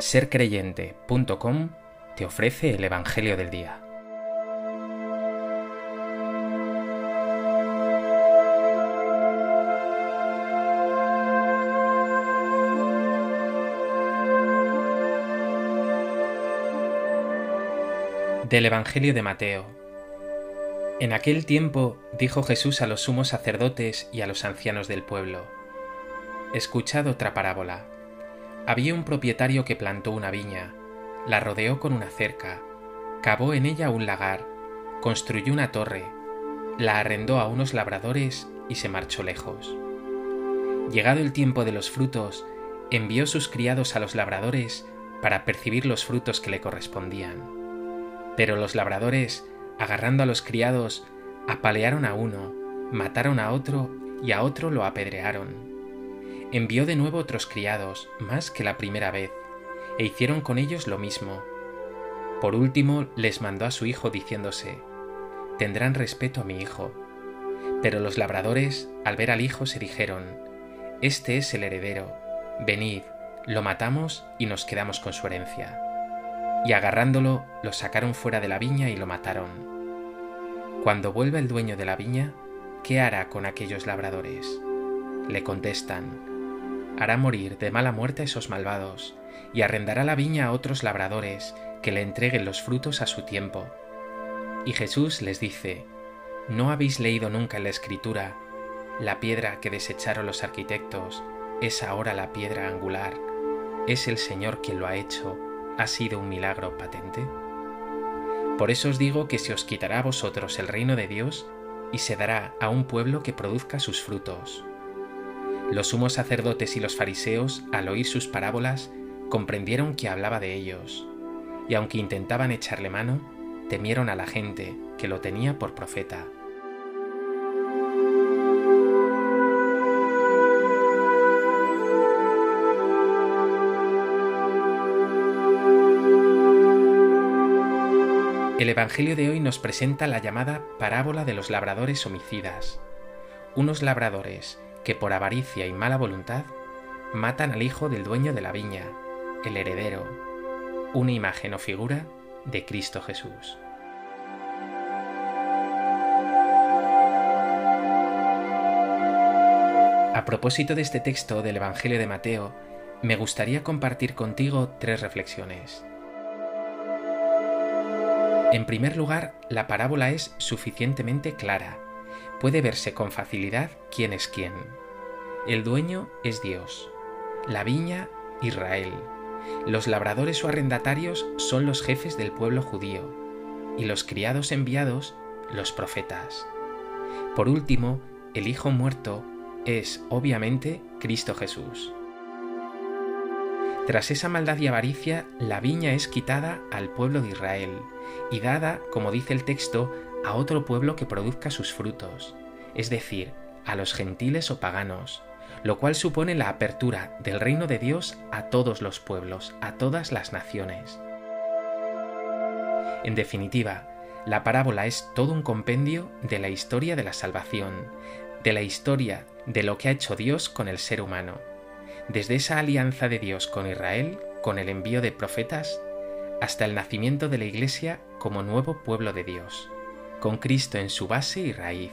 sercreyente.com te ofrece el Evangelio del Día. Del Evangelio de Mateo. En aquel tiempo dijo Jesús a los sumos sacerdotes y a los ancianos del pueblo, Escuchad otra parábola. Había un propietario que plantó una viña, la rodeó con una cerca, cavó en ella un lagar, construyó una torre, la arrendó a unos labradores y se marchó lejos. Llegado el tiempo de los frutos, envió sus criados a los labradores para percibir los frutos que le correspondían. Pero los labradores, agarrando a los criados, apalearon a uno, mataron a otro y a otro lo apedrearon envió de nuevo otros criados, más que la primera vez, e hicieron con ellos lo mismo. Por último les mandó a su hijo diciéndose, Tendrán respeto a mi hijo. Pero los labradores, al ver al hijo, se dijeron, Este es el heredero, venid, lo matamos y nos quedamos con su herencia. Y agarrándolo, lo sacaron fuera de la viña y lo mataron. Cuando vuelva el dueño de la viña, ¿qué hará con aquellos labradores? Le contestan, hará morir de mala muerte a esos malvados, y arrendará la viña a otros labradores, que le entreguen los frutos a su tiempo. Y Jesús les dice, ¿no habéis leído nunca en la Escritura, la piedra que desecharon los arquitectos es ahora la piedra angular? ¿Es el Señor quien lo ha hecho? ¿Ha sido un milagro patente? Por eso os digo que se os quitará a vosotros el reino de Dios y se dará a un pueblo que produzca sus frutos. Los sumos sacerdotes y los fariseos, al oír sus parábolas, comprendieron que hablaba de ellos, y aunque intentaban echarle mano, temieron a la gente, que lo tenía por profeta. El Evangelio de hoy nos presenta la llamada parábola de los labradores homicidas. Unos labradores que por avaricia y mala voluntad matan al hijo del dueño de la viña, el heredero, una imagen o figura de Cristo Jesús. A propósito de este texto del Evangelio de Mateo, me gustaría compartir contigo tres reflexiones. En primer lugar, la parábola es suficientemente clara puede verse con facilidad quién es quién. El dueño es Dios, la viña Israel, los labradores o arrendatarios son los jefes del pueblo judío, y los criados enviados los profetas. Por último, el Hijo muerto es, obviamente, Cristo Jesús. Tras esa maldad y avaricia, la viña es quitada al pueblo de Israel y dada, como dice el texto, a otro pueblo que produzca sus frutos, es decir, a los gentiles o paganos, lo cual supone la apertura del reino de Dios a todos los pueblos, a todas las naciones. En definitiva, la parábola es todo un compendio de la historia de la salvación, de la historia de lo que ha hecho Dios con el ser humano, desde esa alianza de Dios con Israel, con el envío de profetas, hasta el nacimiento de la Iglesia como nuevo pueblo de Dios, con Cristo en su base y raíz.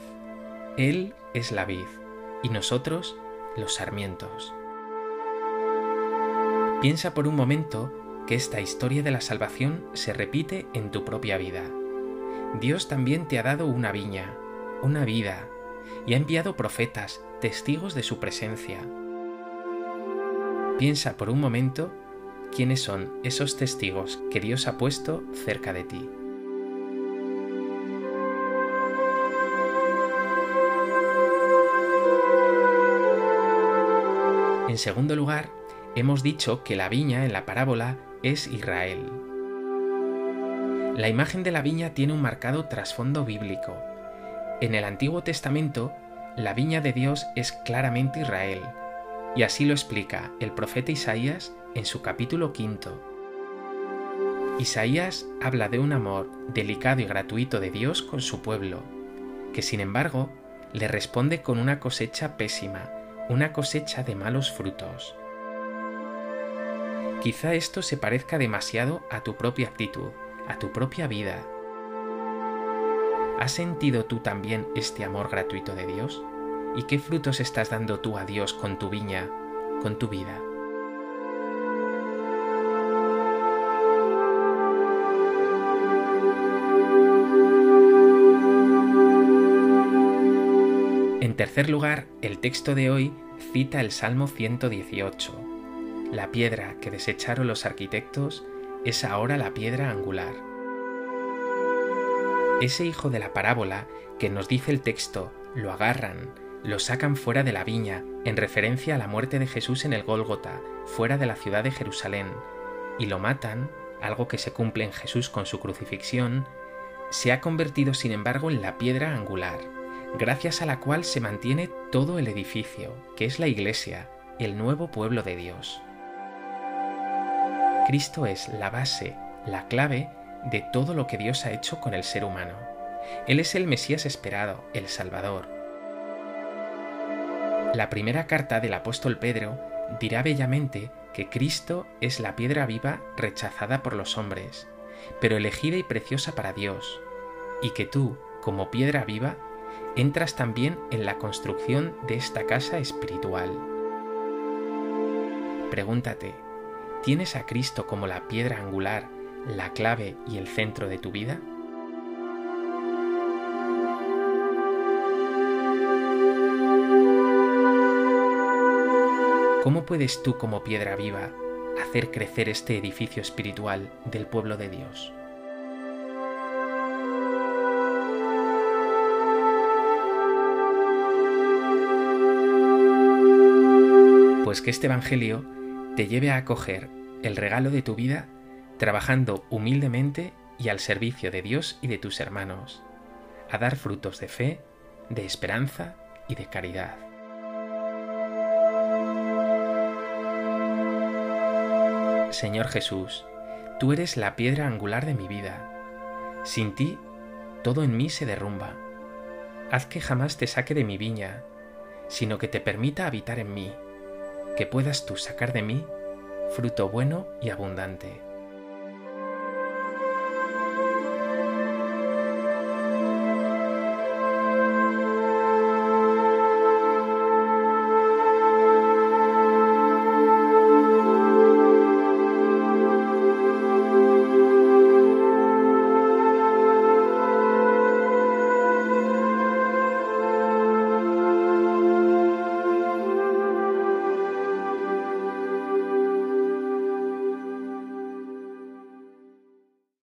Él es la vid y nosotros los sarmientos. Piensa por un momento que esta historia de la salvación se repite en tu propia vida. Dios también te ha dado una viña, una vida, y ha enviado profetas, testigos de su presencia, Piensa por un momento quiénes son esos testigos que Dios ha puesto cerca de ti. En segundo lugar, hemos dicho que la viña en la parábola es Israel. La imagen de la viña tiene un marcado trasfondo bíblico. En el Antiguo Testamento, la viña de Dios es claramente Israel, y así lo explica el profeta Isaías en su capítulo quinto. Isaías habla de un amor delicado y gratuito de Dios con su pueblo, que sin embargo le responde con una cosecha pésima, una cosecha de malos frutos. Quizá esto se parezca demasiado a tu propia actitud, a tu propia vida. ¿Has sentido tú también este amor gratuito de Dios? ¿Y qué frutos estás dando tú a Dios con tu viña, con tu vida? En tercer lugar, el texto de hoy cita el Salmo 118. La piedra que desecharon los arquitectos es ahora la piedra angular. Ese hijo de la parábola que nos dice el texto, lo agarran, lo sacan fuera de la viña, en referencia a la muerte de Jesús en el Gólgota, fuera de la ciudad de Jerusalén, y lo matan, algo que se cumple en Jesús con su crucifixión, se ha convertido sin embargo en la piedra angular, gracias a la cual se mantiene todo el edificio, que es la Iglesia, el nuevo pueblo de Dios. Cristo es la base, la clave de todo lo que Dios ha hecho con el ser humano. Él es el Mesías esperado, el Salvador. La primera carta del apóstol Pedro dirá bellamente que Cristo es la piedra viva rechazada por los hombres, pero elegida y preciosa para Dios, y que tú, como piedra viva, entras también en la construcción de esta casa espiritual. Pregúntate, ¿Tienes a Cristo como la piedra angular, la clave y el centro de tu vida? ¿Cómo puedes tú como piedra viva hacer crecer este edificio espiritual del pueblo de Dios? Pues que este Evangelio te lleve a acoger el regalo de tu vida trabajando humildemente y al servicio de Dios y de tus hermanos, a dar frutos de fe, de esperanza y de caridad. Señor Jesús, tú eres la piedra angular de mi vida. Sin ti, todo en mí se derrumba. Haz que jamás te saque de mi viña, sino que te permita habitar en mí que puedas tú sacar de mí fruto bueno y abundante.